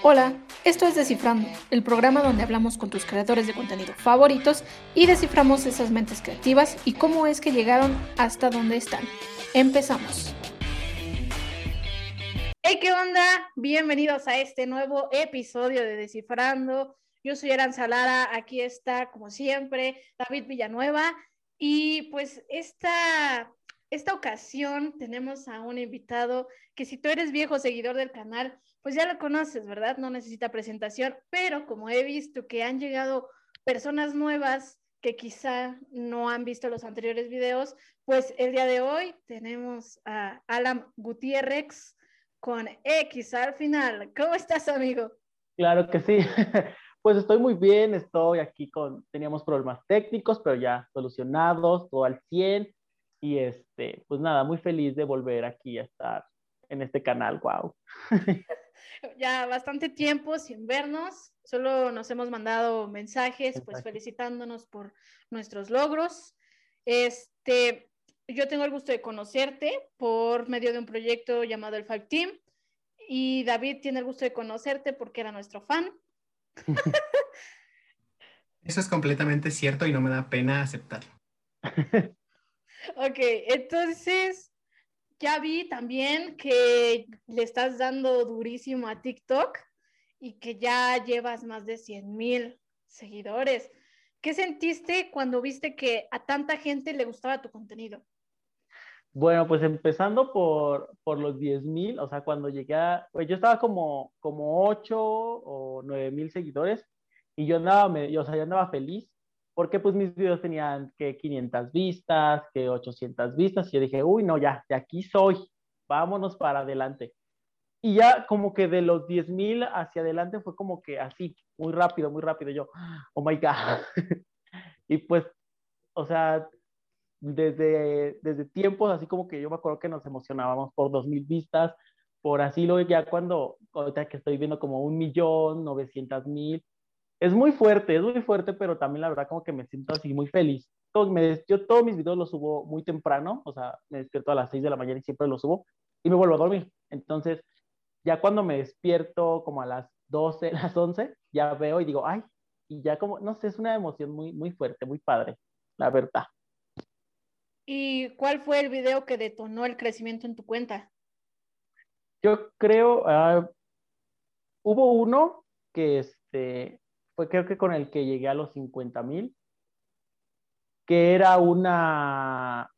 Hola, esto es Descifrando, el programa donde hablamos con tus creadores de contenido favoritos y desciframos esas mentes creativas y cómo es que llegaron hasta donde están. Empezamos. Hey, ¿qué onda? Bienvenidos a este nuevo episodio de Descifrando. Yo soy Eran Salara, aquí está, como siempre, David Villanueva. Y pues esta, esta ocasión tenemos a un invitado que si tú eres viejo seguidor del canal, pues ya lo conoces, ¿verdad? No necesita presentación, pero como he visto que han llegado personas nuevas que quizá no han visto los anteriores videos, pues el día de hoy tenemos a Alan Gutiérrez con X al final. ¿Cómo estás, amigo? Claro que sí. Pues estoy muy bien, estoy aquí con, teníamos problemas técnicos, pero ya solucionados, todo al 100. Y este, pues nada, muy feliz de volver aquí a estar en este canal, wow. ya bastante tiempo sin vernos, solo nos hemos mandado mensajes, pues felicitándonos por nuestros logros. Este, yo tengo el gusto de conocerte por medio de un proyecto llamado el Five Team y David tiene el gusto de conocerte porque era nuestro fan. Eso es completamente cierto y no me da pena aceptarlo. ok, entonces ya vi también que le estás dando durísimo a TikTok y que ya llevas más de 100 mil seguidores. ¿Qué sentiste cuando viste que a tanta gente le gustaba tu contenido? Bueno, pues empezando por, por los 10 mil, o sea, cuando llegué a, pues yo estaba como, como 8 o 9 mil seguidores y yo andaba, o sea, yo andaba feliz porque pues mis videos tenían que 500 vistas, que 800 vistas, y yo dije, uy, no, ya, de aquí soy, vámonos para adelante. Y ya como que de los 10 mil hacia adelante fue como que así, muy rápido, muy rápido, yo, oh my God. y pues, o sea, desde, desde tiempos así como que yo me acuerdo que nos emocionábamos por 2 mil vistas, por así luego ya cuando, ahorita que estoy viendo como un millón, 900 mil, es muy fuerte, es muy fuerte, pero también la verdad como que me siento así muy feliz. Me, yo todos mis videos los subo muy temprano, o sea, me despierto a las 6 de la mañana y siempre los subo y me vuelvo a dormir. Entonces, ya cuando me despierto como a las 12, las 11, ya veo y digo, ay, y ya como, no sé, es una emoción muy, muy fuerte, muy padre, la verdad. ¿Y cuál fue el video que detonó el crecimiento en tu cuenta? Yo creo, uh, hubo uno que este, fue creo que con el que llegué a los 50 mil, que era una,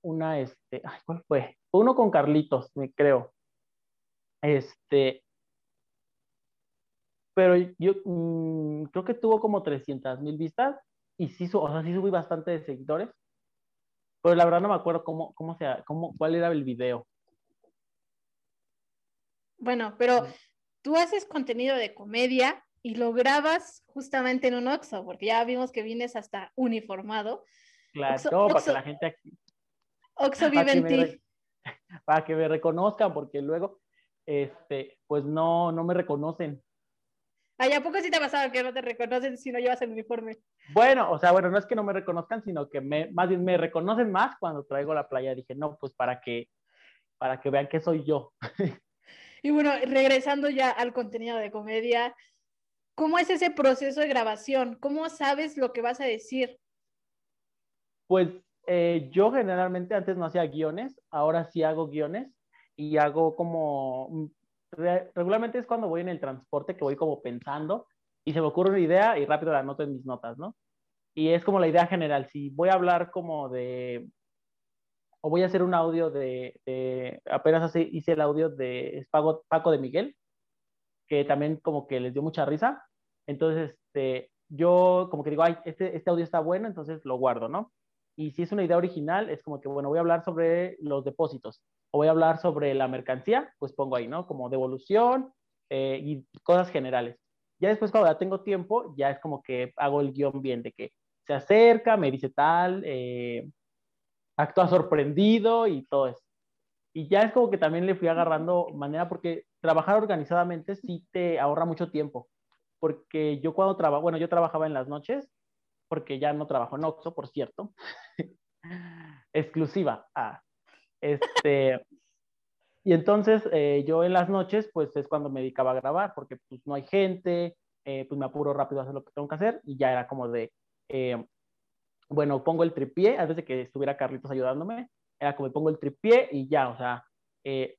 una, este, ay, ¿cuál fue? Uno con Carlitos, me creo. Este, pero yo mm, creo que tuvo como 300 mil vistas y sí, o sea, sí subí bastante de seguidores, pero la verdad no me acuerdo cómo, cómo sea, cómo, cuál era el video. Bueno, pero tú haces contenido de comedia y lo grabas justamente en un Oxxo, porque ya vimos que vienes hasta uniformado. Claro, para que la gente aquí... Oxxo vive en ti. Para que me reconozcan, porque luego, este, pues no, no me reconocen. Ay, ¿a poco sí te ha pasado que no te reconocen si no llevas el uniforme? Bueno, o sea, bueno, no es que no me reconozcan, sino que me, más bien me reconocen más cuando traigo la playa. Dije, no, pues para que, para que vean que soy yo. Y bueno, regresando ya al contenido de comedia, ¿Cómo es ese proceso de grabación? ¿Cómo sabes lo que vas a decir? Pues eh, yo generalmente antes no hacía guiones, ahora sí hago guiones y hago como, mm, regularmente es cuando voy en el transporte que voy como pensando y se me ocurre una idea y rápido la anoto en mis notas, ¿no? Y es como la idea general, si voy a hablar como de, o voy a hacer un audio de, apenas así hice el audio de Paco, Paco de Miguel, que también como que les dio mucha risa. Entonces, este, yo como que digo, ay, este, este audio está bueno, entonces lo guardo, ¿no? Y si es una idea original, es como que, bueno, voy a hablar sobre los depósitos o voy a hablar sobre la mercancía, pues pongo ahí, ¿no? Como devolución eh, y cosas generales. Ya después, cuando ya tengo tiempo, ya es como que hago el guion bien de que se acerca, me dice tal, eh, actúa sorprendido y todo eso. Y ya es como que también le fui agarrando manera porque trabajar organizadamente sí te ahorra mucho tiempo. Porque yo cuando trabajo, bueno, yo trabajaba en las noches, porque ya no trabajo en Oxxo, por cierto. Exclusiva. Ah, este, Y entonces eh, yo en las noches, pues es cuando me dedicaba a grabar, porque pues no hay gente, eh, pues me apuro rápido a hacer lo que tengo que hacer y ya era como de, eh, bueno, pongo el tripié, antes de que estuviera Carlitos ayudándome, era como pongo el tripié y ya, o sea,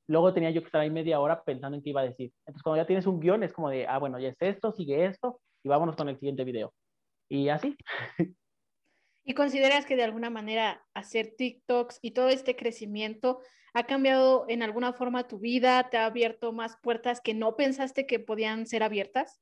luego tenía yo que estar ahí media hora pensando en qué iba a decir. Entonces cuando ya tienes un guion es como de, ah, bueno, ya es esto, sigue esto y vámonos con el siguiente video. Y así. ¿Y consideras que de alguna manera hacer TikToks y todo este crecimiento ha cambiado en alguna forma tu vida? ¿Te ha abierto más puertas que no pensaste que podían ser abiertas?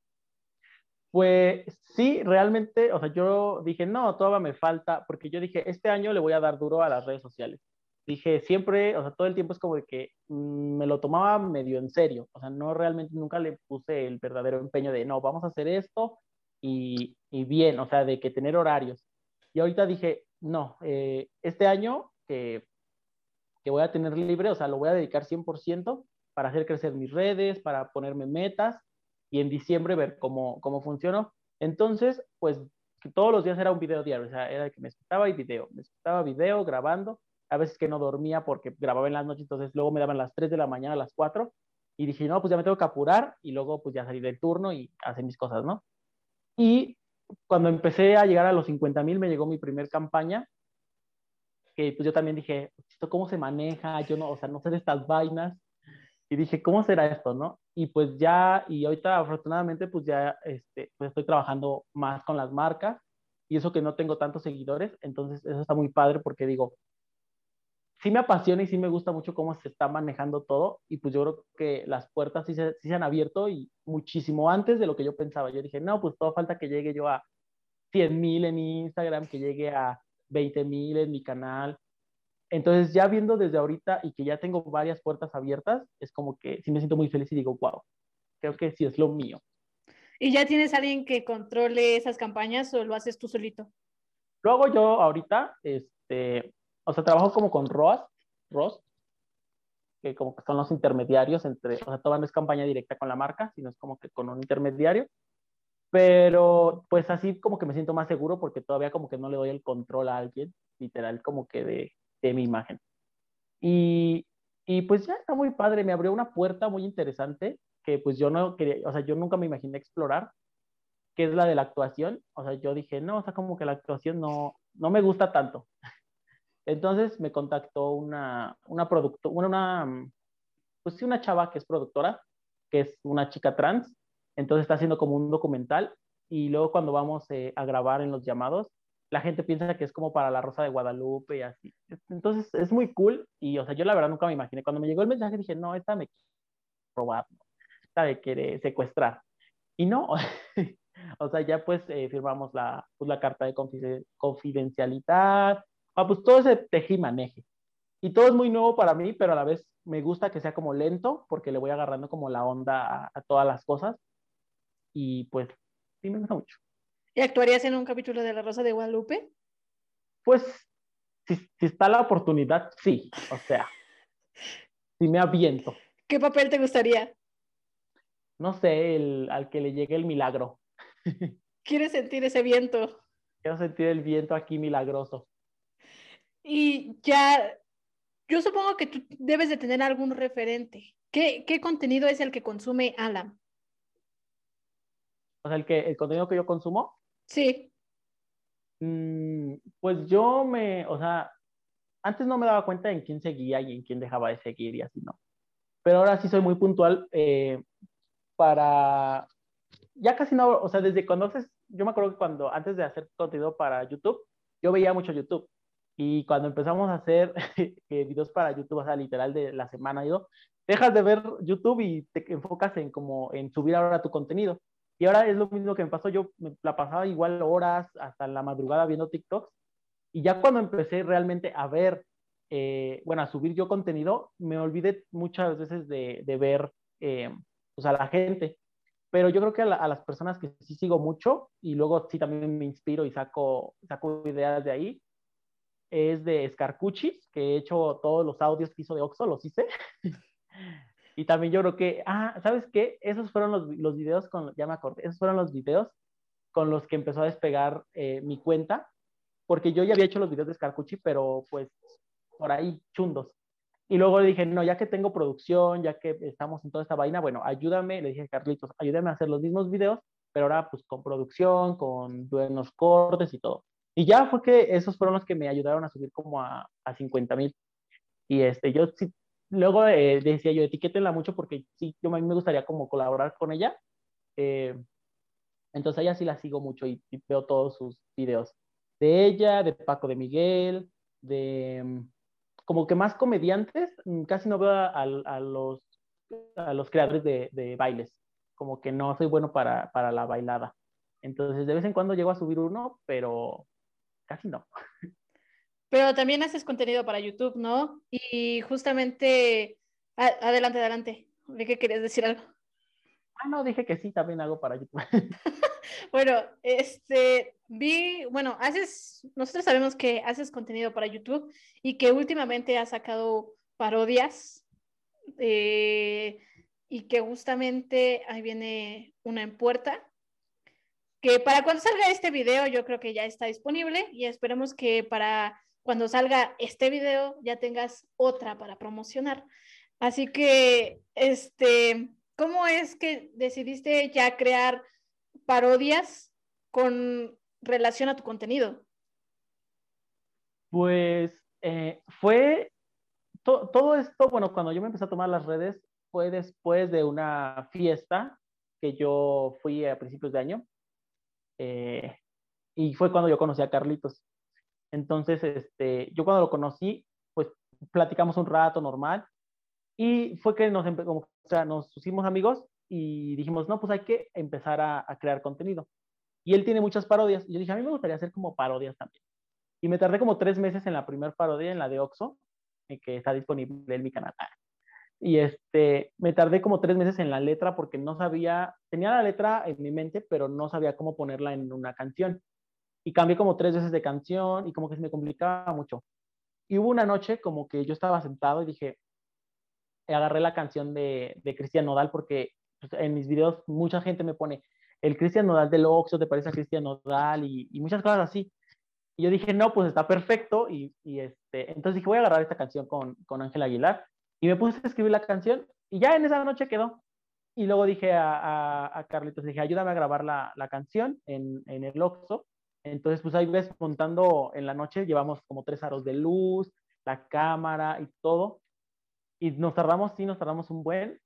Pues sí, realmente, o sea, yo dije, no, todavía me falta, porque yo dije, este año le voy a dar duro a las redes sociales. Dije, siempre, o sea, todo el tiempo es como que mm, me lo tomaba medio en serio, o sea, no realmente nunca le puse el verdadero empeño de, no, vamos a hacer esto y, y bien, o sea, de que tener horarios. Y ahorita dije, no, eh, este año que, que voy a tener libre, o sea, lo voy a dedicar 100% para hacer crecer mis redes, para ponerme metas y en diciembre ver cómo, cómo funcionó. Entonces, pues todos los días era un video diario, o sea, era que me escuchaba y video, me escuchaba video, grabando, a veces que no dormía porque grababa en las noches, entonces luego me daban las 3 de la mañana, las 4, y dije, no, pues ya me tengo que apurar, y luego pues ya salí del turno y hacer mis cosas, ¿no? Y cuando empecé a llegar a los 50 mil, me llegó mi primer campaña, que pues yo también dije, ¿esto cómo se maneja? Yo no, o sea, no sé de estas vainas. Y dije, ¿cómo será esto, no? Y pues ya, y ahorita afortunadamente, pues ya este, pues estoy trabajando más con las marcas y eso que no tengo tantos seguidores, entonces eso está muy padre porque digo, sí me apasiona y sí me gusta mucho cómo se está manejando todo y pues yo creo que las puertas sí se, sí se han abierto y muchísimo antes de lo que yo pensaba. Yo dije, no, pues todo falta que llegue yo a 100 mil en Instagram, que llegue a 20 mil en mi canal. Entonces ya viendo desde ahorita y que ya tengo varias puertas abiertas, es como que sí me siento muy feliz y digo, wow, creo que sí es lo mío. ¿Y ya tienes alguien que controle esas campañas o lo haces tú solito? Lo hago yo ahorita, este, o sea, trabajo como con ROAS, ROS, que como que son los intermediarios entre, o sea, toda no es campaña directa con la marca, sino es como que con un intermediario. Pero pues así como que me siento más seguro porque todavía como que no le doy el control a alguien, literal como que de, de mi imagen. Y, y pues ya está muy padre, me abrió una puerta muy interesante que pues yo no quería, o sea, yo nunca me imaginé explorar, que es la de la actuación. O sea, yo dije, no, o sea, como que la actuación no, no me gusta tanto. Entonces me contactó una, una productora, una, pues sí, una chava que es productora, que es una chica trans, entonces está haciendo como un documental y luego cuando vamos eh, a grabar en los llamados, la gente piensa que es como para la Rosa de Guadalupe y así. Entonces es muy cool y, o sea, yo la verdad nunca me imaginé. Cuando me llegó el mensaje dije, no, esta me quiere robar, esta me quiere secuestrar. Y no, o sea, ya pues eh, firmamos la, pues, la carta de confidencialidad, Ah, pues todo ese teje y maneje. Y todo es muy nuevo para mí, pero a la vez me gusta que sea como lento porque le voy agarrando como la onda a, todas las cosas. Y pues sí me gusta mucho. ¿Y actuarías en un capítulo de La Rosa de Guadalupe? Pues si, si está la oportunidad, sí. O sea, si me aviento. ¿Qué papel te gustaría? No sé, el, al que le llegue el milagro. ¿Quieres sentir ese viento? Quiero sentir el viento aquí milagroso. Y ya, yo supongo que tú debes de tener algún referente. ¿Qué, qué contenido es el que consume Alan? O sea, el, que, el contenido que yo consumo. Sí. Mm, pues yo me, o sea, antes no me daba cuenta en quién seguía y en quién dejaba de seguir y así, ¿no? Pero ahora sí soy muy puntual eh, para, ya casi no, o sea, desde cuando haces, yo me acuerdo que cuando, antes de hacer contenido para YouTube, yo veía mucho YouTube. Y cuando empezamos a hacer eh, videos para YouTube, o sea, literal de la semana, digo, dejas de ver YouTube y te enfocas en como en subir ahora tu contenido. Y ahora es lo mismo que me pasó, yo la pasaba igual horas hasta la madrugada viendo TikToks. Y ya cuando empecé realmente a ver, eh, bueno, a subir yo contenido, me olvidé muchas veces de, de ver eh, pues a la gente. Pero yo creo que a, a, las personas que sí sigo mucho y luego sí también me inspiro y saco, saco ideas de ahí, es de Scarcucci, que he hecho todos los audios que hizo de Oxo, los hice. y también yo creo que, ah, ¿sabes qué? Esos fueron los, los videos con, ya me acordé, esos fueron los videos con los que empezó a despegar eh, mi cuenta, porque yo ya había hecho los videos de Scarcucci, pero pues por ahí chundos. Y luego le dije, no, ya que tengo producción, ya que estamos en toda esta vaina, bueno, ayúdame, le dije a Carlitos, ayúdame a hacer los mismos videos, pero ahora pues con producción, con buenos cortes y todo. Y ya fue que esos fueron los que me ayudaron a subir como a, a 50 mil. Y este, yo sí, luego eh, decía yo, etiquétenla mucho porque sí, yo a mí me gustaría como colaborar con ella. Eh, entonces ella sí la sigo mucho y, veo todos sus videos. De ella, de Paco de Miguel, de mm, como que más comediantes, mm, casi no veo a, a los, a los creadores de, de, bailes, como que no soy bueno para, para la bailada. Entonces de vez en cuando llego a subir uno, pero casi no. Pero también haces contenido para YouTube, ¿no? Y justamente, adelante, adelante. ¿De qué querías decir algo? Ah, no, dije que sí, también hago para YouTube. bueno, este, vi, bueno, haces, nosotros sabemos que haces contenido para YouTube y que últimamente has sacado parodias eh, y que justamente ahí viene una en puerta que para cuando salga este video yo creo que ya está disponible y esperemos que para cuando salga este video ya tengas otra para promocionar. Así que, este, ¿cómo es que decidiste ya crear parodias con relación a tu contenido? Pues eh, fue todo esto, bueno, cuando yo me empecé a tomar las redes fue después de una fiesta que yo fui a principios de año eh, y fue cuando yo conocí a Carlitos. Entonces, este, yo cuando lo conocí, pues platicamos un rato normal y fue que nos, o sea, nos hicimos amigos y dijimos, no, pues hay que empezar a, a, crear contenido. Y él tiene muchas parodias. Y yo dije, a mí me gustaría hacer como parodias también. Y me tardé como tres meses en la primera parodia, en la de Oxo, que está disponible en mi canal. Y este, me tardé como tres meses en la letra porque no sabía, tenía la letra en mi mente, pero no sabía cómo ponerla en una canción y cambié como tres veces de canción y como que se me complicaba mucho. Y hubo una noche como que yo estaba sentado y dije, agarré la canción de, de Cristian Nodal porque pues, en mis videos mucha gente me pone el Cristian Nodal del Oxxo, ¿te parece a Cristian Nodal? Y, y, muchas cosas así. Y yo dije, no, pues está perfecto. Y, y, este, entonces dije, voy a agarrar esta canción con, con Ángel Aguilar. Y me puse a escribir la canción y ya en esa noche quedó. Y luego dije a, a, a Carlitos, dije, ayúdame a grabar la, la canción en, en el Oxxo. Entonces, pues ahí ves montando en la noche, llevamos como tres aros de luz, la cámara y todo. Y nos tardamos, sí, nos tardamos un buen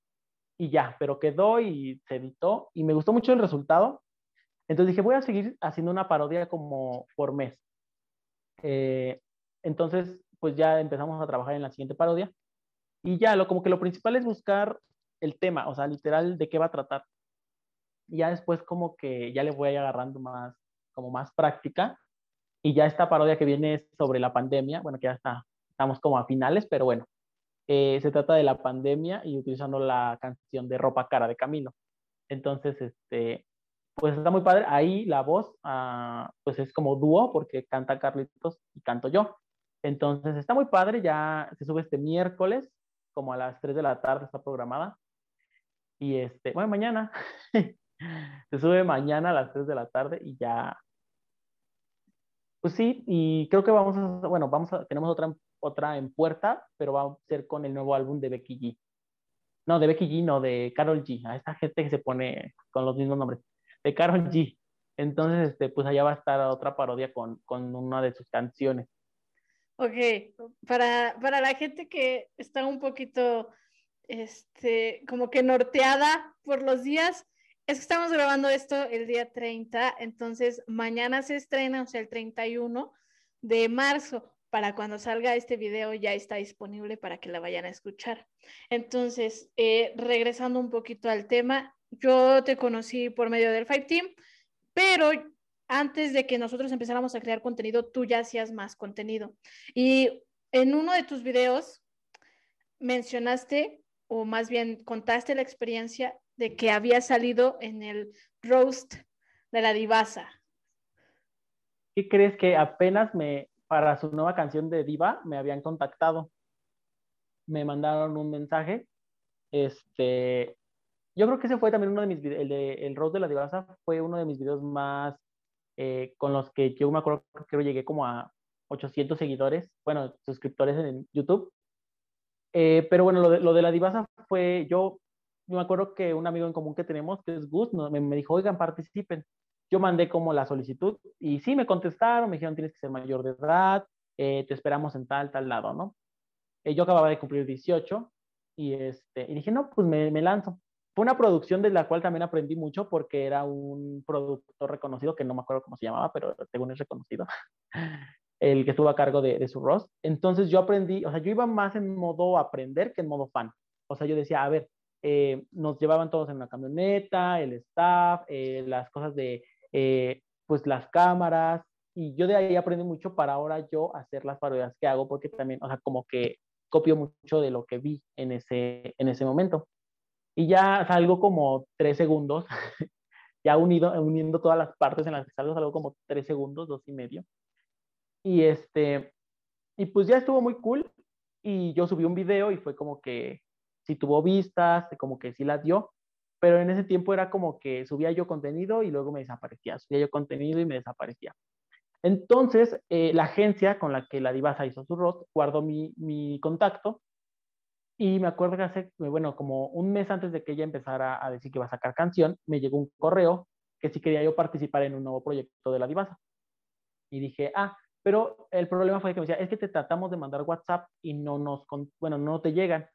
y ya, pero quedó y se editó y me gustó mucho el resultado. Entonces dije, voy a seguir haciendo una parodia como por mes. Eh, entonces, pues ya empezamos a trabajar en la siguiente parodia y ya, lo, como que lo principal es buscar el tema, o sea, literal, de qué va a tratar. Y ya después como que ya le voy agarrando más como más práctica. Y ya esta parodia que viene es sobre la pandemia, bueno, que ya está, estamos como a finales, pero bueno, eh, se trata de la pandemia y utilizando la canción de Ropa Cara de Camilo. Entonces, este, pues está muy padre. Ahí la voz, uh, pues es como dúo, porque canta Carlitos y canto yo. Entonces está muy padre, ya se sube este miércoles, como a las 3 de la tarde está programada. Y este, bueno, mañana, se sube mañana a las 3 de la tarde y ya pues sí, y creo que vamos a, bueno, vamos tenemos otra, otra en puerta, pero va a ser con el nuevo álbum de Becky G. No, de Becky G, no, de Carol G. A esta gente que se pone con los mismos nombres. De Carol G. Entonces, este, pues allá va a estar otra parodia con, con una de sus canciones. Ok, para, para la gente que está un poquito, este, como que norteada por los días, es que estamos grabando esto el día 30, entonces mañana se estrena, o sea, el 31 de marzo. Para cuando salga este video ya está disponible para que la vayan a escuchar. Entonces, eh, regresando un poquito al tema, yo te conocí por medio del Five Team, pero antes de que nosotros empezáramos a crear contenido, tú ya hacías más contenido. Y en uno de tus videos mencionaste, o más bien contaste la experiencia de que había salido en el roast de la divasa. ¿Qué crees que apenas me, para su nueva canción de diva, me habían contactado? Me mandaron un mensaje. Este, yo creo que ese fue también uno de mis videos, el, de, el roast de la divasa fue uno de mis videos más eh, con los que yo me acuerdo que llegué como a 800 seguidores, bueno, suscriptores en YouTube. Eh, pero bueno, lo de, lo de la divasa fue, yo, me acuerdo que un amigo en común que tenemos, que es Gus, me, me dijo, oigan, participen. Yo mandé como la solicitud y sí, me contestaron, me dijeron, tienes que ser mayor de edad, eh, te esperamos en tal, tal lado, ¿no? Yo acababa de cumplir 18 y, este, y dije, no, pues me, me lanzo. Fue una producción de la cual también aprendí mucho porque era un productor reconocido, que no me acuerdo cómo se llamaba, pero según es reconocido, el que estuvo a cargo de, de su rostro. Entonces yo aprendí, o sea, yo iba más en modo aprender que en modo fan. O sea, yo decía, a ver, eh, nos llevaban todos en una camioneta, el staff, eh, las cosas de, eh, pues las cámaras, y yo de ahí aprendí mucho para ahora yo hacer las parodias que hago, porque también, o sea, como que copio mucho de lo que vi en ese, en ese momento y ya salgo como tres segundos, ya unido, uniendo todas las partes en las que salgo, salgo como tres segundos, dos y medio. Y este, y pues ya estuvo muy cool y yo subí un video y fue como que si tuvo vistas, como que sí las dio, pero en ese tiempo era como que subía yo contenido y luego me desaparecía, subía yo contenido y me desaparecía. Entonces, eh, la agencia con la que la divasa hizo su rot guardó mi, mi contacto y me acuerdo que hace, bueno, como un mes antes de que ella empezara a decir que iba a sacar canción, me llegó un correo que si quería yo participar en un nuevo proyecto de la Divasa. Y dije, ah, pero el problema fue que me decía, es que te tratamos de mandar WhatsApp y no nos, bueno, no te llegan.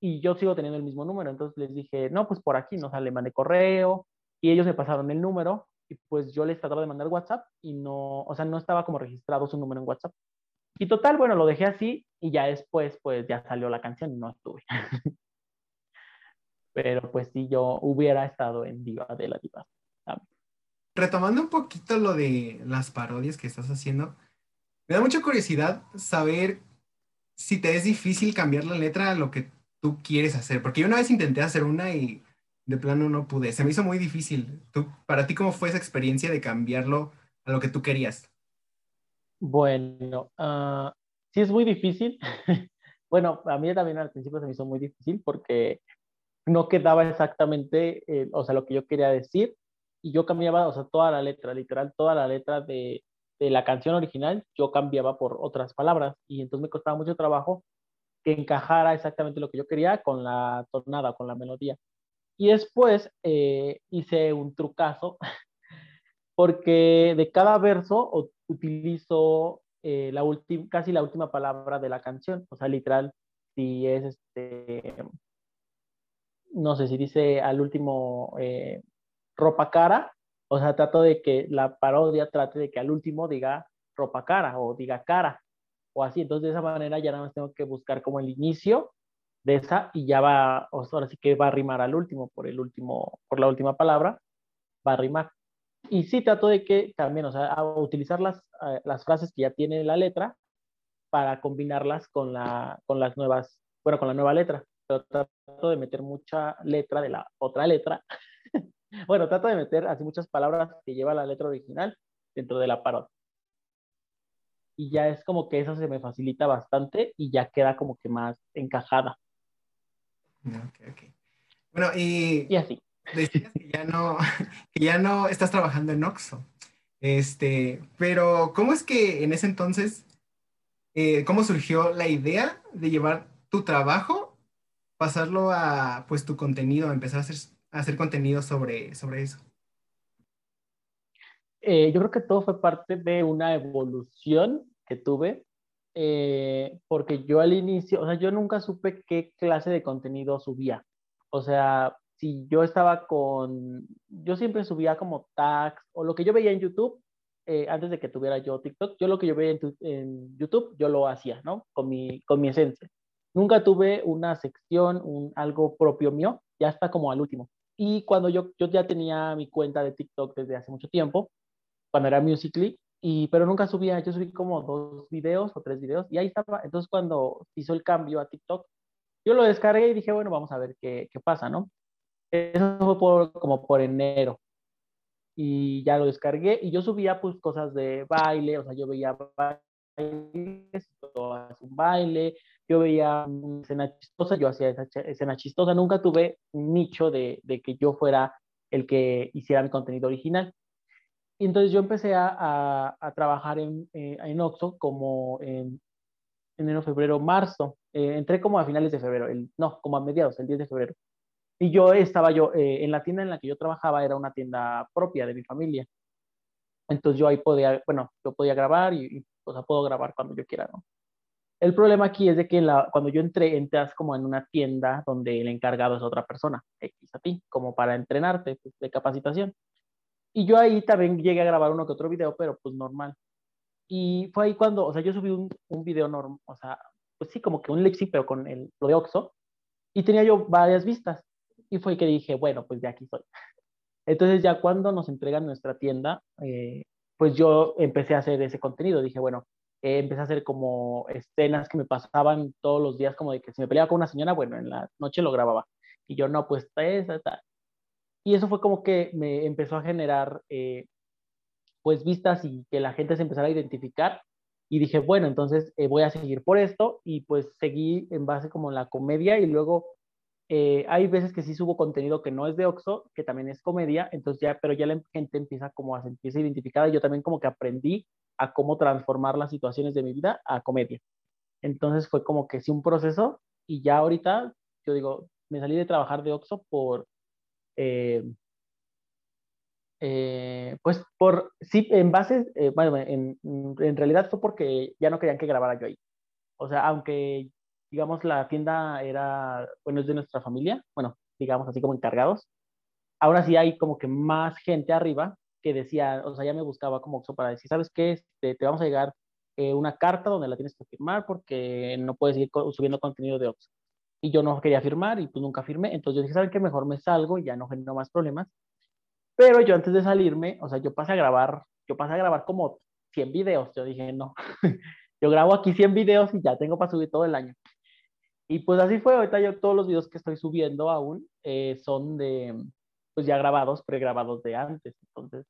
Y yo sigo teniendo el mismo número. Entonces les dije, no, pues por aquí, no sale, mandé correo. Y ellos me pasaron el número y pues yo les trataba de mandar WhatsApp y no, o sea, no estaba como registrado su número en WhatsApp. Y total, bueno, lo dejé así y ya después, pues ya salió la canción y no estuve. Pero pues sí, yo hubiera estado en Diva de la Diva. Retomando un poquito lo de las parodias que estás haciendo, me da mucha curiosidad saber si te es difícil cambiar la letra a lo que tú quieres hacer. Porque yo una vez intenté hacer una y de plano no pude. Se me hizo muy difícil. ¿Tú, para ti, ¿cómo fue esa experiencia de cambiarlo a lo que tú querías? Bueno, uh, sí es muy difícil. bueno, a mí también al principio se me hizo muy difícil porque no quedaba exactamente, eh, o sea, lo que yo quería decir y yo cambiaba, o sea, toda la letra, literal, toda la letra de, de la canción original, yo cambiaba por otras palabras y entonces me costaba mucho trabajo que encajara exactamente lo que yo quería con la tonada, con la melodía. Y después eh, hice un trucazo porque de cada verso utilizo eh, la casi la última palabra de la canción, o sea, literal, si es este, no sé si dice al último eh, ropa cara, o sea, trato de que la parodia trate de que al último diga ropa cara o diga cara, o así, entonces de esa manera ya nada más tengo que buscar como el inicio de esa y ya va, o sea, ahora sí que va a rimar al último, por el último, por la última palabra, va a rimar y sí trato de que también, o sea, utilizar las, eh, las frases que ya tiene la letra para combinarlas con, la, con las nuevas, bueno, con la nueva letra. Pero trato de meter mucha letra de la otra letra. bueno, trato de meter así muchas palabras que lleva la letra original dentro de la parodia. Y ya es como que eso se me facilita bastante y ya queda como que más encajada. Ok, ok. Bueno, y... Y así decías que ya no, que ya no estás trabajando en Oxxo. Este, pero ¿cómo es que en ese entonces, eh, cómo surgió la idea de llevar tu trabajo, pasarlo a pues tu contenido, empezar a hacer, a hacer contenido sobre, sobre eso? Eh, yo creo que todo fue parte de una evolución que tuve, eh, porque yo al inicio, o sea, yo nunca supe qué clase de contenido subía. O sea, si yo estaba con, yo siempre subía como tags o lo que yo veía en YouTube, eh, antes de que tuviera yo TikTok, yo lo que yo veía en, YouTube, yo lo hacía, ¿no? Con mi, con mi esencia. Nunca tuve una sección, un, algo propio mío, ya está como al último. Y cuando yo, yo ya tenía mi cuenta de TikTok desde hace mucho tiempo, cuando era Musical.ly, y, pero nunca subía, yo subí como dos videos o tres videos y ahí estaba. Entonces cuando hizo el cambio a TikTok, yo lo descargué y dije, bueno, vamos a ver qué, qué pasa, ¿no? Eso fue como por enero. Y ya lo descargué y yo subía pues cosas de baile, o sea, yo veía bailes, un baile, yo veía una escena chistosa, yo hacía esa escena chistosa, nunca tuve un nicho de, de que yo fuera el que hiciera mi contenido original. Y entonces yo empecé a, a, a trabajar en, eh, en Oxxo como en enero, febrero, marzo. eh, entré como a finales de febrero, el, no, como a mediados, el 10 de febrero. Y yo estaba yo, eh, en la tienda en la que yo trabajaba era una tienda propia de mi familia. Entonces yo ahí podía, bueno, yo podía grabar y, o sea, puedo grabar cuando yo quiera, ¿no? El problema aquí es de que la, cuando yo entré, entras como en una tienda donde el encargado es otra persona, X a ti, como para entrenarte pues, de capacitación. Y yo ahí también llegué a grabar uno que otro video, pero pues normal. Y fue ahí cuando, o sea, yo subí un, un video normal, o sea, pues sí, como que un lip pero con el, lo de Oxo, y tenía yo varias vistas. Y fue que dije, bueno, pues de aquí soy. Entonces ya cuando nos entregan nuestra tienda, eh, pues yo empecé a hacer ese contenido. Dije, bueno, eh, empecé a hacer como escenas que me pasaban todos los días, como de que si me peleaba con una señora, bueno, en la noche lo grababa. Y yo, no, pues esa, esa. Y eso fue como que me empezó a generar, eh, pues, vistas y que la gente se empezara a identificar. Y dije, bueno, entonces voy a seguir por esto. Y pues seguí en base como la comedia y luego eh, hay veces que sí subo contenido que no es de Oxo, que también es comedia, entonces ya, pero ya la gente empieza como a sentirse identificada yo también como que aprendí a cómo transformar las situaciones de mi vida a comedia. Entonces fue como que sí un proceso y ya ahorita, yo digo, me salí de trabajar de Oxo por, eh, eh, pues por, sí, en base, bueno, en, en realidad fue porque ya no querían que grabara yo ahí. O sea, aunque digamos, la tienda era, bueno, es de nuestra familia, bueno, digamos así como encargados. Ahora sí hay como que más gente arriba que decía, o sea, ya me buscaba como Oxxo para decir, ¿sabes qué? Este, te vamos a llegar eh, una carta donde la tienes que firmar porque no puedes seguir subiendo contenido de Oxxo. Y yo no quería firmar y pues nunca firmé. Entonces yo dije, ¿saben qué? Mejor me salgo y ya no genero más problemas. Pero yo antes de salirme, o sea, yo pasé a grabar, yo pasé a grabar como 100 videos. Yo dije, no, yo grabo aquí 100 videos y ya tengo para subir todo el año. Y pues así fue, ahorita yo todos los videos que estoy subiendo aún eh, son de, pues ya grabados, pregrabados de antes. Entonces,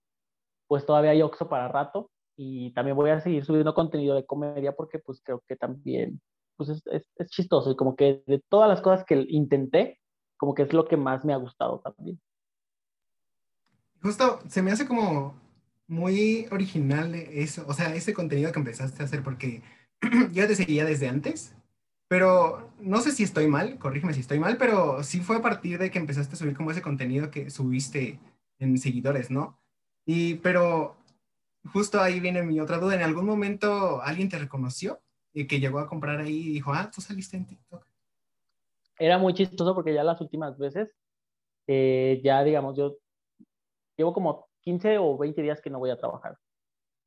pues todavía hay Oxo para rato y también voy a seguir subiendo contenido de comedia porque pues creo que también, pues es, es, es chistoso y como que de todas las cosas que intenté, como que es lo que más me ha gustado también. Justo, se me hace como muy original eso, o sea, ese contenido que empezaste a hacer porque yo te seguía desde antes pero no sé si estoy mal, corrígeme si estoy mal, pero sí fue a partir de que empezaste a subir como ese contenido que subiste en seguidores, ¿no? Y, pero justo ahí viene mi otra duda. ¿En algún momento alguien te reconoció y que llegó a comprar ahí y dijo, ah, tú saliste en TikTok? Era muy chistoso porque ya las últimas veces, eh, ya digamos, yo llevo como 15 o 20 días que no voy a trabajar.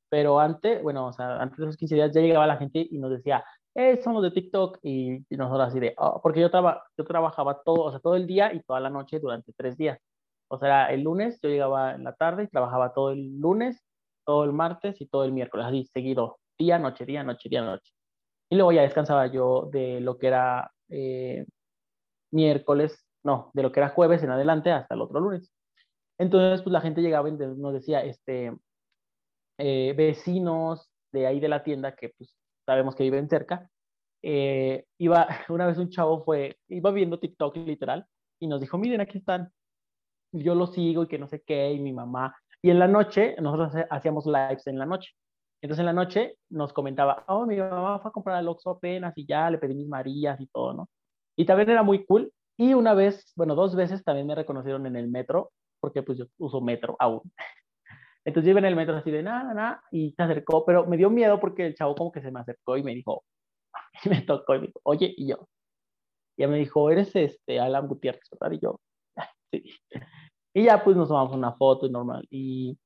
Pero antes, bueno, o sea, antes de esos 15 días ya llegaba la gente y nos decía, eh, son de TikTok y, nosotros así de, oh", porque yo, traba, yo trabajaba todo, o sea, todo el día y toda la noche durante tres días. O sea, el lunes yo llegaba en la tarde y trabajaba todo el lunes, todo el martes y todo el miércoles, así seguido, día, noche, día, noche, día, noche. Y luego ya descansaba yo de lo que era eh, miércoles, no, de lo que era jueves en adelante hasta el otro lunes. Entonces, pues la gente llegaba y nos decía, este, eh, vecinos de ahí de la tienda que pues sabemos que viven cerca, eh, iba, una vez un chavo fue, iba viendo TikTok literal y nos dijo, miren, aquí están, yo lo sigo y que no sé qué, y mi mamá. Y en la noche, nosotros hacíamos lives en la noche. Entonces en la noche nos comentaba, oh, mi mamá fue a comprar al Oxxo apenas y ya le pedí mis Marías y todo, ¿no? Y también era muy cool. Y una vez, bueno, dos veces también me reconocieron en el metro, porque pues yo uso metro aún. Entonces yo iba en el metro así de nada, nada, y se acercó, pero me dio miedo porque el chavo como que se me acercó y me dijo, y me tocó y me dijo, oye, y yo. Y me dijo, eres este Alan Gutiérrez, ¿verdad? Y yo, sí. Y ya pues nos tomamos una foto y normal. Y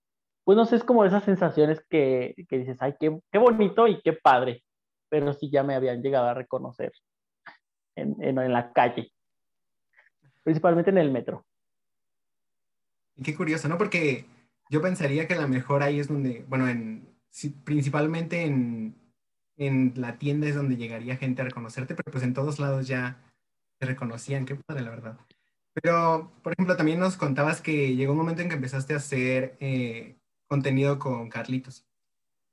pues no sé, es como esas sensaciones que, que dices, ay, qué, qué, bonito y qué padre. Pero sí ya me habían llegado a reconocer en, en, en la calle, principalmente en el metro. Y qué curioso, ¿no? Porque yo pensaría que la mejor ahí es donde, bueno, en, principalmente en, en la tienda es donde llegaría gente a reconocerte, pero pues en todos lados ya te reconocían, qué padre, la verdad. Pero, por ejemplo, también nos contabas que llegó un momento en que empezaste a hacer eh, contenido con Carlitos.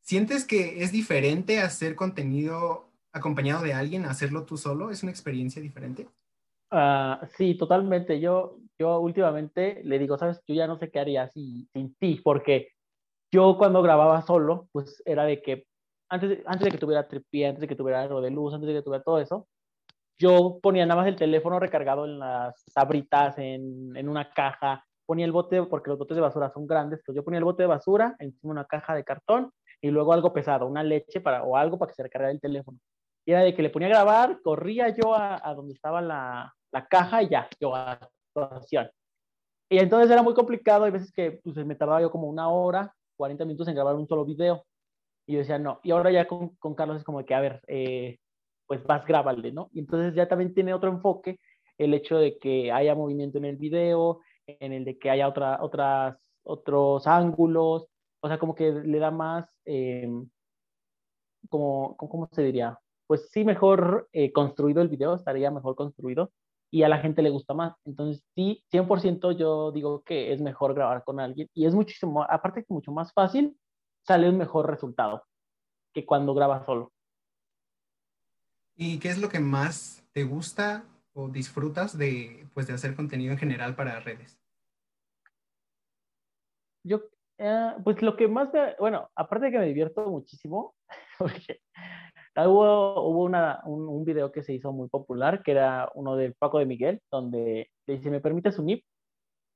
¿Sientes que es diferente hacer contenido acompañado de alguien hacerlo tú solo? ¿Es una experiencia diferente? Uh, sí, totalmente. Yo, yo últimamente le digo, sabes, yo ya no sé qué haría sin, sin ti, porque yo cuando grababa solo, pues era de que antes, antes de que tuviera tripié, antes de que tuviera algo de luz, antes de que tuviera todo eso, yo ponía nada más el teléfono recargado en las sabritas, en, en una caja, ponía el bote, porque los botes de basura son grandes, pues yo ponía el bote de basura encima de una caja de cartón y luego algo pesado, una leche para, o algo para que se recargara el teléfono. Y era de que le ponía a grabar, corría yo a, a donde estaba la, la, caja y ya, yo Y entonces era muy complicado, hay veces que pues, me tardaba yo como una hora, 40 minutos en grabar un solo video. Y yo decía, no. Y ahora ya con, con Carlos es como que, a ver, eh, pues vas, grábale, ¿no? Y entonces ya también tiene otro enfoque el hecho de que haya movimiento en el video, en el de que haya otra, otras, otros ángulos, o sea, como que le da más, eh, como, ¿cómo se diría? Pues sí, mejor eh, construido el video, estaría mejor construido y a la gente le gusta más. Entonces, sí, 100% yo digo que es mejor grabar con alguien y es muchísimo, aparte que mucho más fácil, sale un mejor resultado que cuando grabas solo. ¿Y qué es lo que más te gusta o disfrutas de, pues, de hacer contenido en general para redes? Yo, eh, pues lo que más, me, bueno, aparte de que me divierto muchísimo, porque hubo, hubo una, un, un, video que se hizo muy popular, que era uno del Paco de Miguel, donde le dice, ¿me permite su NIP?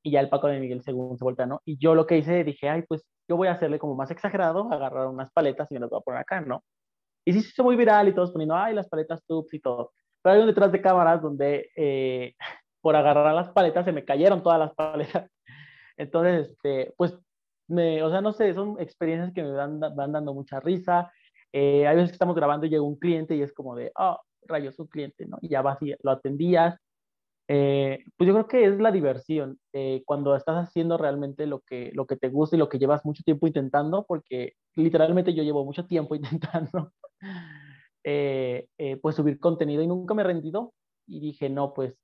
Y ya el Paco de Miguel según se voltea, ¿no? Y yo lo que hice, dije, ay, pues yo voy a hacerle como más exagerado, agarrar unas paletas y me las voy a poner acá, ¿no? Y sí se hizo muy viral y todos poniendo, ay, las paletas tubes y todo. Pero hay un detrás de cámaras donde eh, por agarrar las paletas se me cayeron todas las paletas. Entonces, este, pues, me, o sea, no sé, son experiencias que me van, van dando mucha risa. Eh, hay veces que estamos grabando y llega un cliente y es como de, oh, rayos, un cliente, ¿no? Y ya vas y lo atendías. Eh, pues yo creo que es la diversión, eh, cuando estás haciendo realmente lo que, lo que te gusta y lo que llevas mucho tiempo intentando, porque literalmente yo llevo mucho tiempo intentando eh, eh, pues subir contenido y nunca me he rendido y dije, no, pues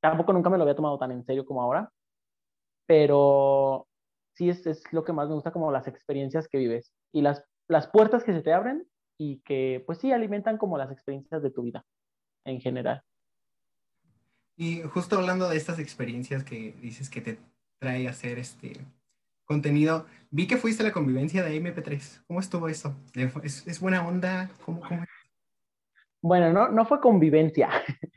tampoco nunca me lo había tomado tan en serio como ahora, pero sí es, es lo que más me gusta como las experiencias que vives y las, las puertas que se te abren y que pues sí alimentan como las experiencias de tu vida en general. Y justo hablando de estas experiencias que dices que te trae a hacer este contenido, vi que fuiste a la convivencia de MP3. ¿Cómo estuvo eso? ¿Es, es buena onda? ¿Cómo, cómo? Bueno, no, no fue convivencia.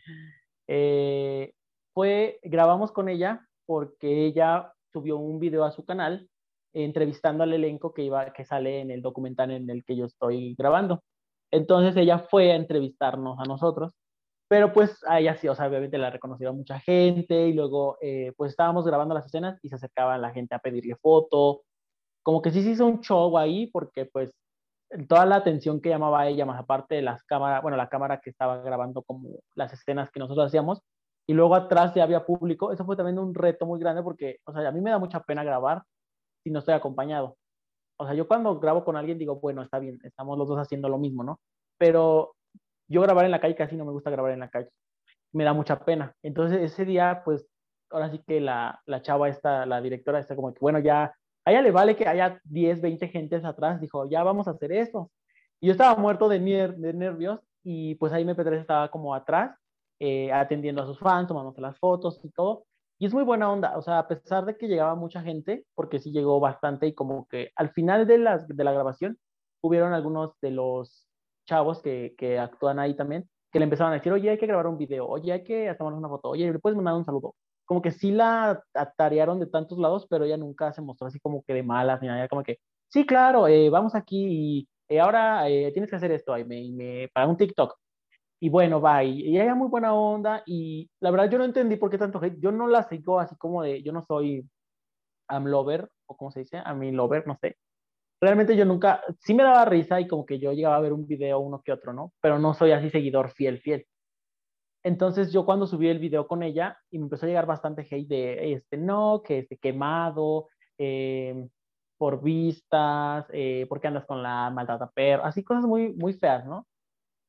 eh, fue, grabamos con ella porque ella subió un video a su canal entrevistando al elenco que, iba, que sale en el documental en el que yo estoy grabando. Entonces ella fue a entrevistarnos a nosotros pero pues a ella sí, o sea, obviamente la reconoció mucha gente y luego eh, pues estábamos grabando las escenas y se acercaba la gente a pedirle foto. Como que sí se hizo un show ahí porque pues toda la atención que llamaba ella, más aparte de las cámaras, bueno, la cámara que estaba grabando como las escenas que nosotros hacíamos, y luego atrás ya había público, eso fue también un reto muy grande porque, o sea, a mí me da mucha pena grabar si no estoy acompañado. O sea, yo cuando grabo con alguien digo, bueno, está bien, estamos los dos haciendo lo mismo, ¿no? Pero yo grabar en la calle casi no me gusta grabar en la calle. Me da mucha pena. Entonces ese día, pues, ahora sí que la, la chava esta, la directora está como que, bueno, ya, a ella le vale que haya 10, 20 gentes atrás. Dijo, ya vamos a hacer eso. Y yo estaba muerto de, de nervios y pues ahí MP3 estaba como atrás, eh, atendiendo a sus fans, tomándose las fotos y todo. Y es muy buena onda, o sea, a pesar de que llegaba mucha gente, porque sí llegó bastante y como que al final de, las, de la grabación hubieron algunos de los chavos que, que actúan ahí también, que le empezaban a decir, oye, hay que grabar un video, oye, hay que tomarnos una foto, oye, le puedes mandar un saludo. Como que sí la atarearon de tantos lados, pero ella nunca se mostró así como que de malas, ni nada, como que, sí, claro, eh, vamos aquí y eh, ahora eh, tienes que hacer esto, y me, me, para un TikTok. Y bueno, va, y, ella muy buena onda, y la verdad yo no entendí por qué tanto hate, yo no la sigo así como de, yo no soy am lover, o como se dice, a mi lover, no sé, realmente yo nunca, sí me daba risa y como que yo llegaba a ver un video uno que otro, ¿no? Pero no soy así seguidor fiel, fiel. Entonces yo cuando subí el video con ella y me empezó a llegar bastante hate de, este, no, que este quemado, eh, por vistas, eh, porque andas con la maltrata perro, así cosas muy, muy feas, ¿no?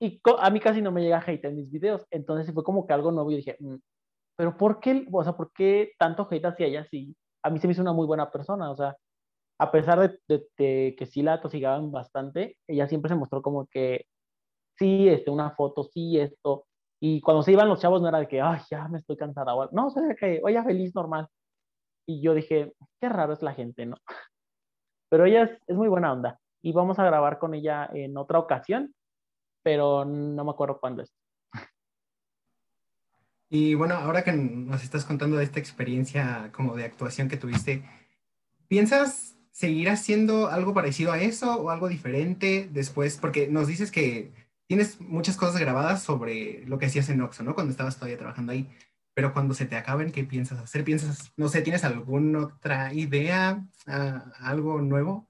Y a mí casi no me llega hate en mis videos, entonces fue como que algo nuevo y dije, mm, pero ¿por qué, o sea, por qué tanto hate hacia ella si a mí se me hizo una muy buena persona? O sea, a pesar de, que sí la tosigaban bastante, ella siempre se mostró como que sí, este, una foto, sí, esto. Y cuando se iban los chavos no era de que, ay, ya me estoy cansada. No, o sea, que, oye, feliz, normal. Y yo dije, qué raro es la gente, ¿no? Pero ella es, es muy buena onda. Y vamos a grabar con ella en otra ocasión, pero no me acuerdo cuándo es. Y bueno, ahora que nos estás contando de esta experiencia como de actuación que tuviste, ¿piensas seguir haciendo algo parecido a eso o algo diferente después? Porque nos dices que tienes muchas cosas grabadas sobre lo que hacías en Oxxo, ¿no? Cuando estabas todavía trabajando ahí. Pero cuando se te acaben, ¿qué piensas hacer? ¿Piensas, no sé, tienes alguna otra idea, ah, algo nuevo?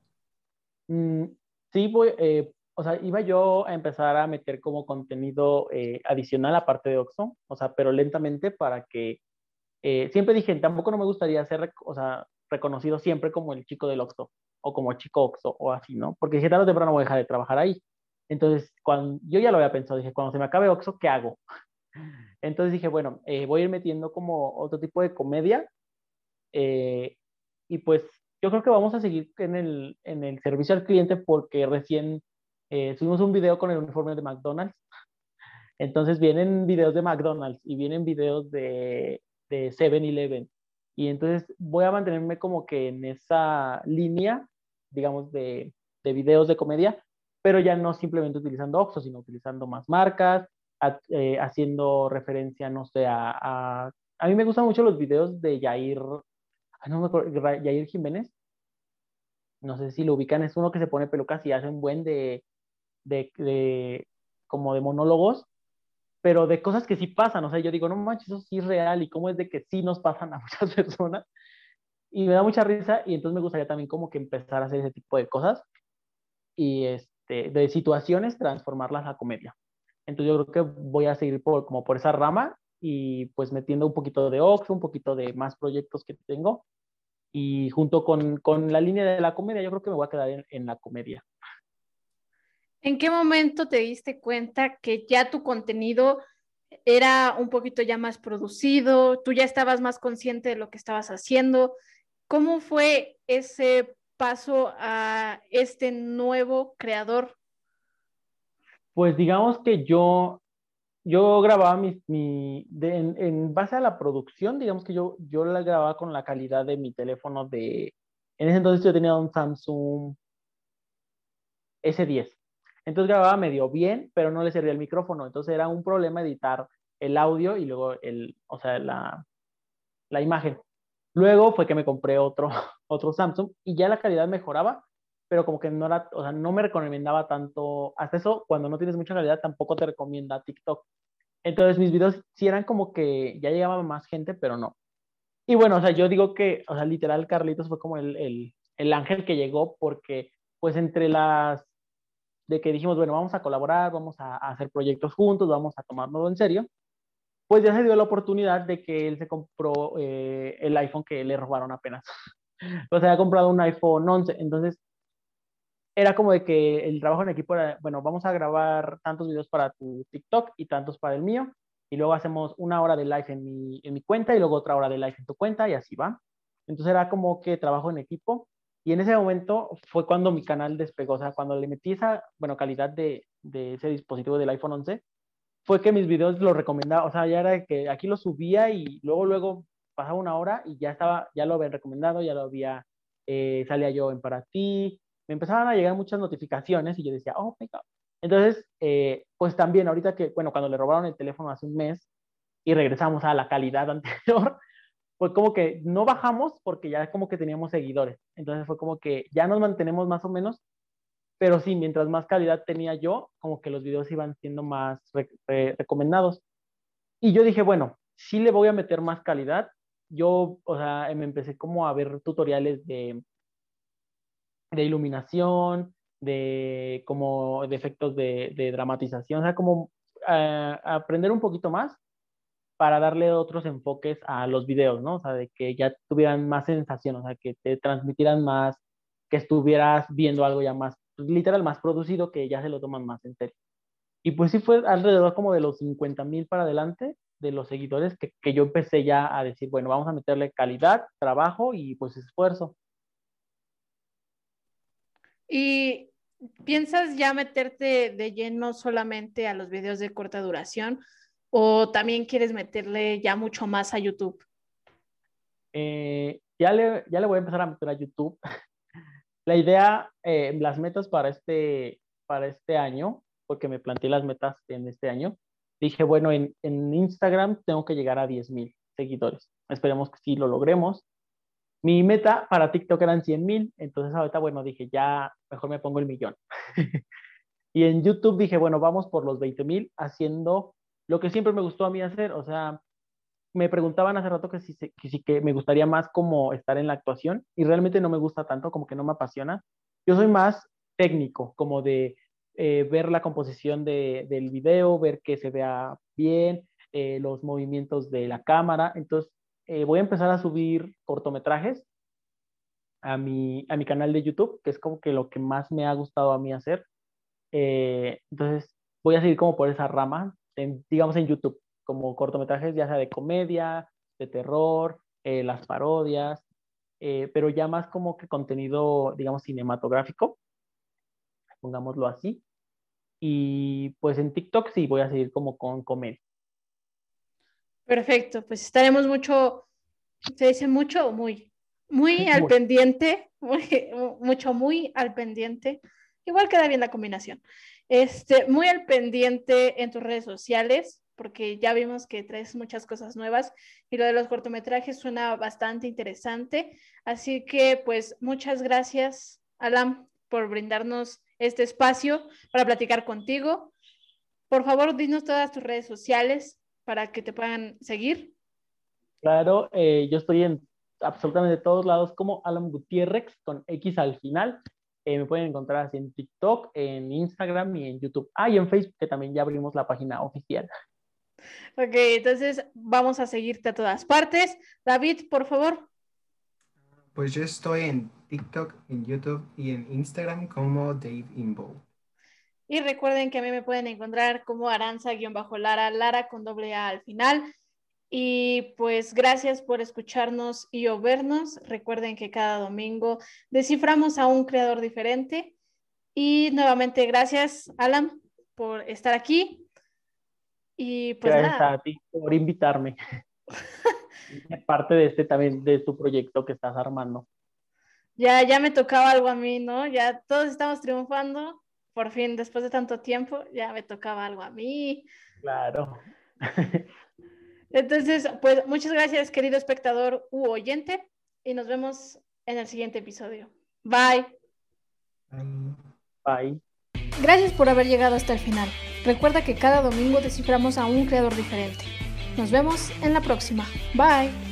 Mm, sí, voy, eh, o sea, iba yo a empezar a meter como contenido eh, adicional aparte de Oxxo, o sea, pero lentamente para que, eh, siempre dije, tampoco no me gustaría ser, o sea, reconocido siempre como el chico del Oxxo, o como chico Oxxo, o así, ¿no? Porque dije, tarde o temprano voy a dejar de trabajar ahí. Entonces, cuando, yo ya lo había pensado, dije, cuando se me acabe Oxxo, ¿qué hago? Entonces dije, bueno, eh, voy a ir metiendo como otro tipo de comedia, y pues yo creo que vamos a seguir en el, en el servicio al cliente porque recién eh, subimos un video con el uniforme de McDonald's. Entonces vienen videos de McDonald's y vienen videos de, de 7-Eleven. Y entonces voy a mantenerme como que en esa línea, digamos, de, de videos de comedia, pero ya no simplemente utilizando Oxxo, sino utilizando más marcas, eh, haciendo referencia, no sé, a, a, a... mí me gustan mucho los videos de Jair, no me acuerdo, Jair Jiménez, no sé si lo ubican, es uno que se pone pelucas y hace un buen de, de, como de monólogos, pero de cosas que sí pasan, o sea, yo digo, no manches, eso sí es real y cómo es de que sí nos pasan a muchas personas. Y me da mucha risa y entonces me gustaría también como que empezar a hacer ese tipo de cosas y este, de situaciones transformarlas a comedia. Entonces yo creo que voy a seguir por, como por esa rama y pues metiendo un poquito de Ox, un poquito de más proyectos que tengo y junto con, con, la línea de la comedia, yo creo que me voy a quedar en, en la comedia. ¿En qué momento te diste cuenta que ya tu contenido era un poquito ya más producido, tú ya estabas más consciente de lo que estabas haciendo? ¿Cómo fue ese paso a este nuevo creador? Pues digamos que yo, yo grababa mi, mi en, en, base a la producción, digamos que yo, yo la grababa con la calidad de mi teléfono de, en ese entonces yo tenía un Samsung S10. Entonces grababa medio bien, pero no le servía el micrófono. Entonces era un problema editar el audio y luego el, o sea, la, la imagen. Luego fue que me compré otro, otro Samsung y ya la calidad mejoraba, pero como que no era, o sea, no me recomendaba tanto. Hasta eso, cuando no tienes mucha calidad, tampoco te recomienda TikTok. Entonces mis videos sí eran como que ya llegaba más gente, pero no. Y bueno, o sea, yo digo que, o sea, literal, Carlitos fue como el, el, el ángel que llegó porque, pues, entre las de que dijimos, bueno, vamos a colaborar, vamos a, hacer proyectos juntos, vamos a tomárnoslo en serio, pues ya se dio la oportunidad de que él se compró eh, el iPhone que le robaron apenas. o sea, ha comprado un iPhone 11, entonces era como de que el trabajo en equipo era, bueno, vamos a grabar tantos videos para tu TikTok y tantos para el mío, y luego hacemos una hora de live en mi, en mi cuenta y luego otra hora de live en tu cuenta y así va. Entonces era como que trabajo en equipo y en ese momento fue cuando mi canal despegó, o sea, cuando le metí esa, bueno, calidad de, de ese dispositivo del iPhone 11, fue que mis videos los recomendaba, o sea, ya era que aquí lo subía y luego, luego pasaba una hora y ya estaba, ya lo habían recomendado, ya lo había, eh, salía yo en para ti, me empezaban a llegar muchas notificaciones y yo decía, oh my God. Entonces, eh, pues también ahorita que, bueno, cuando le robaron el teléfono hace un mes y regresamos a la calidad anterior, fue como que no bajamos porque ya como que teníamos seguidores. Entonces fue como que ya nos mantenemos más o menos, pero sí, mientras más calidad tenía yo, como que los videos iban siendo más recomendados. Y yo dije, bueno, sí le voy a meter más calidad. Yo, o sea, me empecé como a ver tutoriales de, de iluminación, de como de efectos de, de dramatización, o sea, como uh, aprender un poquito más para darle otros enfoques a los videos, ¿no? O sea, de que ya tuvieran más sensación, o sea, que te transmitieran más, que estuvieras viendo algo ya más, literal, más producido, que ya se lo toman más en serio. Y pues sí fue alrededor como de los 50 mil para adelante de los seguidores que, que yo empecé ya a decir, bueno, vamos a meterle calidad, trabajo y pues esfuerzo. ¿Y piensas ya meterte de lleno solamente a los videos de corta duración o también quieres meterle ya mucho más a YouTube? Eh, ya, le, ya le voy a empezar a meter a YouTube. La idea, eh, las metas para este, para este año, porque me planteé las metas en este año, dije, bueno, en, en Instagram tengo que llegar a 10 mil seguidores. Esperemos que sí lo logremos. Mi meta para TikTok eran 100 mil, entonces ahorita, bueno, dije, ya mejor me pongo el millón. y en YouTube dije, bueno, vamos por los 20 mil haciendo lo que siempre me gustó a mí hacer, o sea, me preguntaban hace rato que si, que me gustaría más como estar en la actuación y realmente no me gusta tanto, como que no me apasiona. Yo soy más técnico, como de eh, ver la composición de, del video, ver que se vea bien, eh, los movimientos de la cámara. Entonces, eh, voy a empezar a subir cortometrajes a mi, a mi canal de YouTube, que es como que lo que más me ha gustado a mí hacer. entonces, voy a seguir como por esa rama, digamos en YouTube como cortometrajes ya sea de comedia, de terror, eh, las parodias, eh, pero ya más como que contenido, digamos, cinematográfico, pongámoslo así. Y pues en TikTok sí voy a seguir como con comedia. Perfecto, pues estaremos mucho, se dice mucho o muy, muy al pendiente, mucho muy al pendiente. Igual queda bien la combinación. Este, muy al pendiente en tus redes sociales, porque ya vimos que traes muchas cosas nuevas y lo de los cortometrajes suena bastante interesante. Así que pues muchas gracias, Alan, por brindarnos este espacio para platicar contigo. Por favor, dinos todas tus redes sociales para que te puedan seguir. Claro, eh, yo estoy en absolutamente todos lados como Alan Gutiérrez con X al final. Eh, me pueden encontrar así en TikTok, en Instagram y en YouTube. Ah, y en Facebook, que también ya abrimos la página oficial. Ok, entonces vamos a seguirte a todas partes. David, por favor. Pues yo estoy en TikTok, en YouTube y en Instagram como Dave Inbo. Y recuerden que a mí me pueden encontrar como Aranza-Lara, Lara con doble A al final. Y pues gracias por escucharnos y o vernos. Recuerden que cada domingo desciframos a un creador diferente. Y nuevamente gracias, Alan, por estar aquí. Y pues Gracias a ti por invitarme. parte de este también, de tu proyecto que estás armando. Ya, ya me tocaba algo a mí, ¿no? Ya todos estamos triunfando. Por fin, después de tanto tiempo, ya me tocaba algo a mí. Claro. Entonces, pues muchas gracias, querido espectador u oyente, y nos vemos en el siguiente episodio. Bye. Bye. Gracias por haber llegado hasta el final. Recuerda que cada domingo desciframos a un creador diferente. Nos vemos en la próxima. Bye.